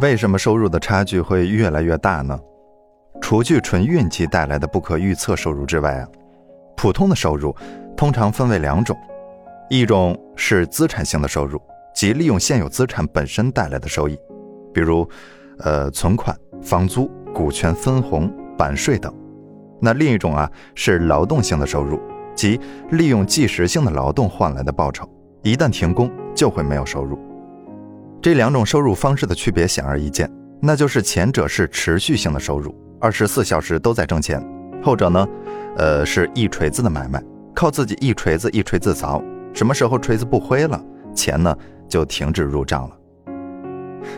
为什么收入的差距会越来越大呢？除去纯运气带来的不可预测收入之外啊，普通的收入通常分为两种，一种是资产性的收入，即利用现有资产本身带来的收益，比如，呃，存款、房租、股权分红、版税等；那另一种啊是劳动性的收入，即利用即时性的劳动换来的报酬，一旦停工就会没有收入。这两种收入方式的区别显而易见，那就是前者是持续性的收入，二十四小时都在挣钱；后者呢，呃，是一锤子的买卖，靠自己一锤子一锤子凿，什么时候锤子不挥了，钱呢就停止入账了。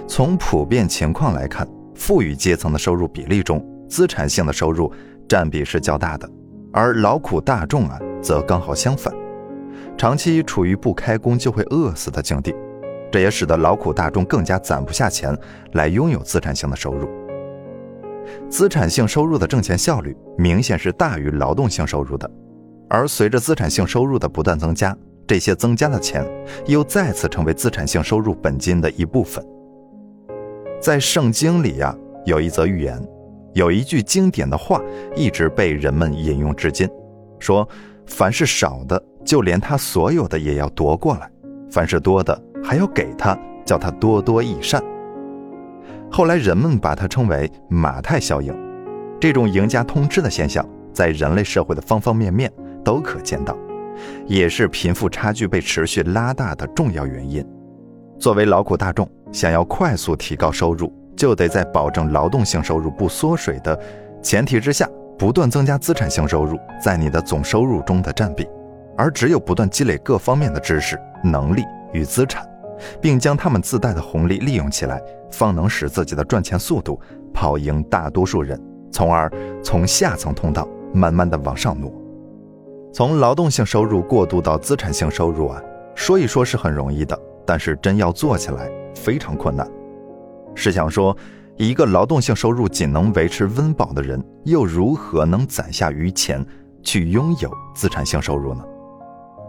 从普遍情况来看，富裕阶层的收入比例中，资产性的收入占比是较大的，而劳苦大众啊，则刚好相反，长期处于不开工就会饿死的境地。这也使得劳苦大众更加攒不下钱来拥有资产性的收入。资产性收入的挣钱效率明显是大于劳动性收入的，而随着资产性收入的不断增加，这些增加的钱又再次成为资产性收入本金的一部分。在圣经里呀，有一则寓言，有一句经典的话一直被人们引用至今，说：“凡是少的，就连他所有的也要夺过来；凡是多的。”还要给他，叫他多多益善。后来人们把它称为马太效应。这种赢家通吃的现象，在人类社会的方方面面都可见到，也是贫富差距被持续拉大的重要原因。作为劳苦大众，想要快速提高收入，就得在保证劳动性收入不缩水的前提之下，不断增加资产性收入在你的总收入中的占比。而只有不断积累各方面的知识、能力与资产。并将他们自带的红利利用起来，方能使自己的赚钱速度跑赢大多数人，从而从下层通道慢慢的往上挪。从劳动性收入过渡到资产性收入啊，说一说是很容易的，但是真要做起来非常困难。试想说，一个劳动性收入仅能维持温饱的人，又如何能攒下余钱去拥有资产性收入呢？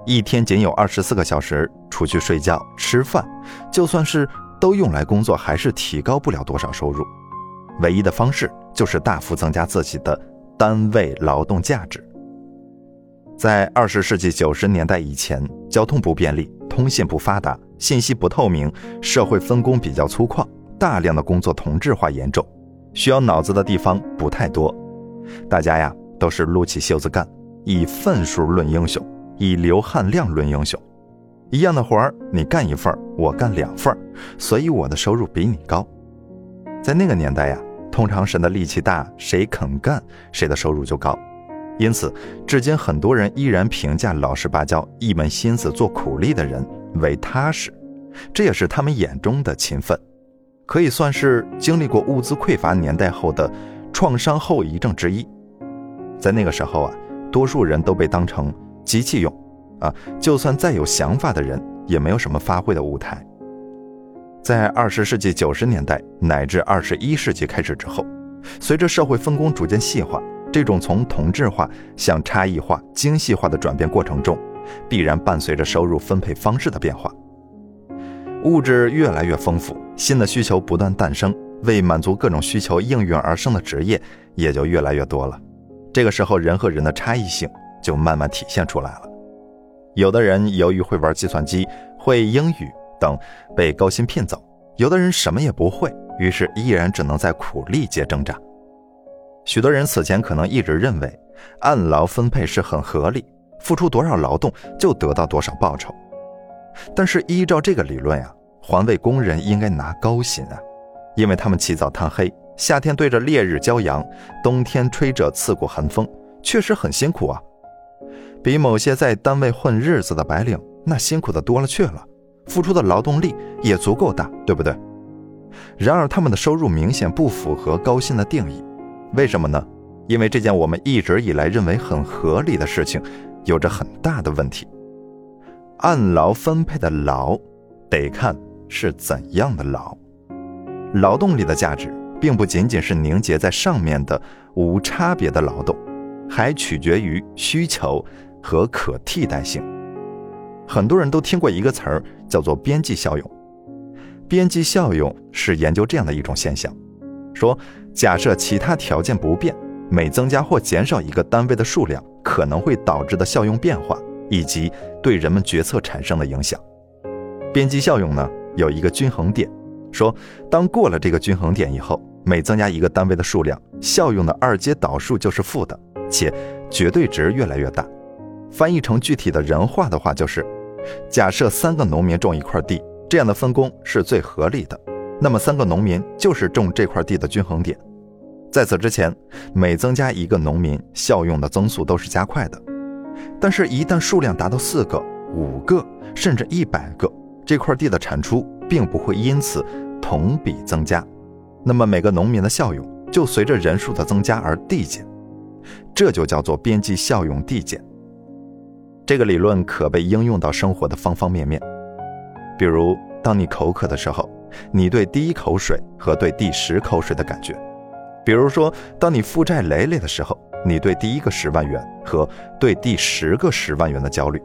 一天仅有二十四个小时，除去睡觉、吃饭，就算是都用来工作，还是提高不了多少收入。唯一的方式就是大幅增加自己的单位劳动价值。在二十世纪九十年代以前，交通不便利，通信不发达，信息不透明，社会分工比较粗犷，大量的工作同质化严重，需要脑子的地方不太多。大家呀，都是撸起袖子干，以份数论英雄。以流汗量论英雄，一样的活儿，你干一份儿我干两份儿所以我的收入比你高。在那个年代呀，通常谁的力气大，谁肯干，谁的收入就高。因此，至今很多人依然评价老实巴交、一门心思做苦力的人为踏实，这也是他们眼中的勤奋，可以算是经历过物资匮乏年代后的创伤后遗症之一。在那个时候啊，多数人都被当成。机器用，啊，就算再有想法的人，也没有什么发挥的舞台。在二十世纪九十年代乃至二十一世纪开始之后，随着社会分工逐渐细化，这种从同质化向差异化、精细化的转变过程中，必然伴随着收入分配方式的变化。物质越来越丰富，新的需求不断诞生，为满足各种需求应运而生的职业也就越来越多了。这个时候，人和人的差异性。就慢慢体现出来了。有的人由于会玩计算机、会英语等，被高薪骗走；有的人什么也不会，于是依然只能在苦力界挣扎。许多人此前可能一直认为，按劳分配是很合理，付出多少劳动就得到多少报酬。但是依照这个理论呀，环卫工人应该拿高薪啊，因为他们起早贪黑，夏天对着烈日骄阳，冬天吹着刺骨寒风，确实很辛苦啊。比某些在单位混日子的白领那辛苦的多了去了，付出的劳动力也足够大，对不对？然而他们的收入明显不符合高薪的定义，为什么呢？因为这件我们一直以来认为很合理的事情，有着很大的问题。按劳分配的劳，得看是怎样的劳。劳动力的价值，并不仅仅是凝结在上面的无差别的劳动，还取决于需求。和可替代性，很多人都听过一个词儿，叫做边际效用。边际效用是研究这样的一种现象：说，假设其他条件不变，每增加或减少一个单位的数量，可能会导致的效用变化，以及对人们决策产生的影响。边际效用呢，有一个均衡点，说当过了这个均衡点以后，每增加一个单位的数量，效用的二阶导数就是负的，且绝对值越来越大。翻译成具体的人话的话，就是假设三个农民种一块地，这样的分工是最合理的。那么三个农民就是种这块地的均衡点。在此之前，每增加一个农民，效用的增速都是加快的。但是，一旦数量达到四个、五个，甚至一百个，这块地的产出并不会因此同比增加，那么每个农民的效用就随着人数的增加而递减，这就叫做边际效用递减。这个理论可被应用到生活的方方面面，比如当你口渴的时候，你对第一口水和对第十口水的感觉；比如说当你负债累累的时候，你对第一个十万元和对第十个十万元的焦虑；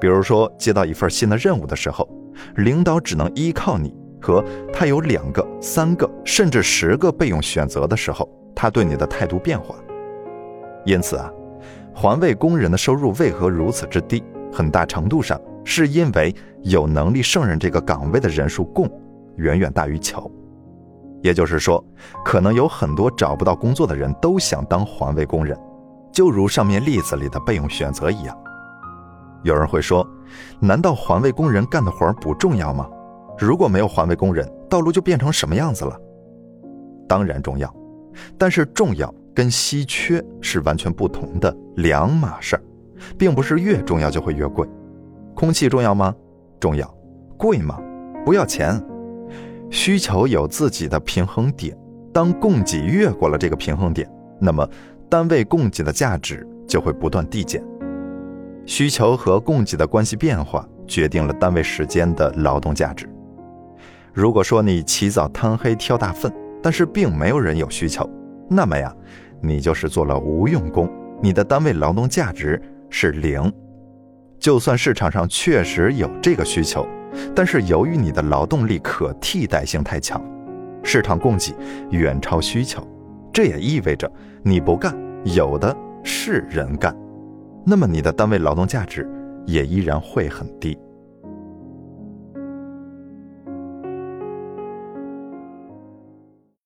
比如说接到一份新的任务的时候，领导只能依靠你和他有两个、三个甚至十个备用选择的时候，他对你的态度变化。因此啊。环卫工人的收入为何如此之低？很大程度上是因为有能力胜任这个岗位的人数供远远大于求。也就是说，可能有很多找不到工作的人都想当环卫工人，就如上面例子里的备用选择一样。有人会说，难道环卫工人干的活不重要吗？如果没有环卫工人，道路就变成什么样子了？当然重要，但是重要。跟稀缺是完全不同的两码事儿，并不是越重要就会越贵。空气重要吗？重要。贵吗？不要钱。需求有自己的平衡点，当供给越过了这个平衡点，那么单位供给的价值就会不断递减。需求和供给的关系变化，决定了单位时间的劳动价值。如果说你起早贪黑挑大粪，但是并没有人有需求。那么呀，你就是做了无用功，你的单位劳动价值是零。就算市场上确实有这个需求，但是由于你的劳动力可替代性太强，市场供给远超需求，这也意味着你不干，有的是人干，那么你的单位劳动价值也依然会很低。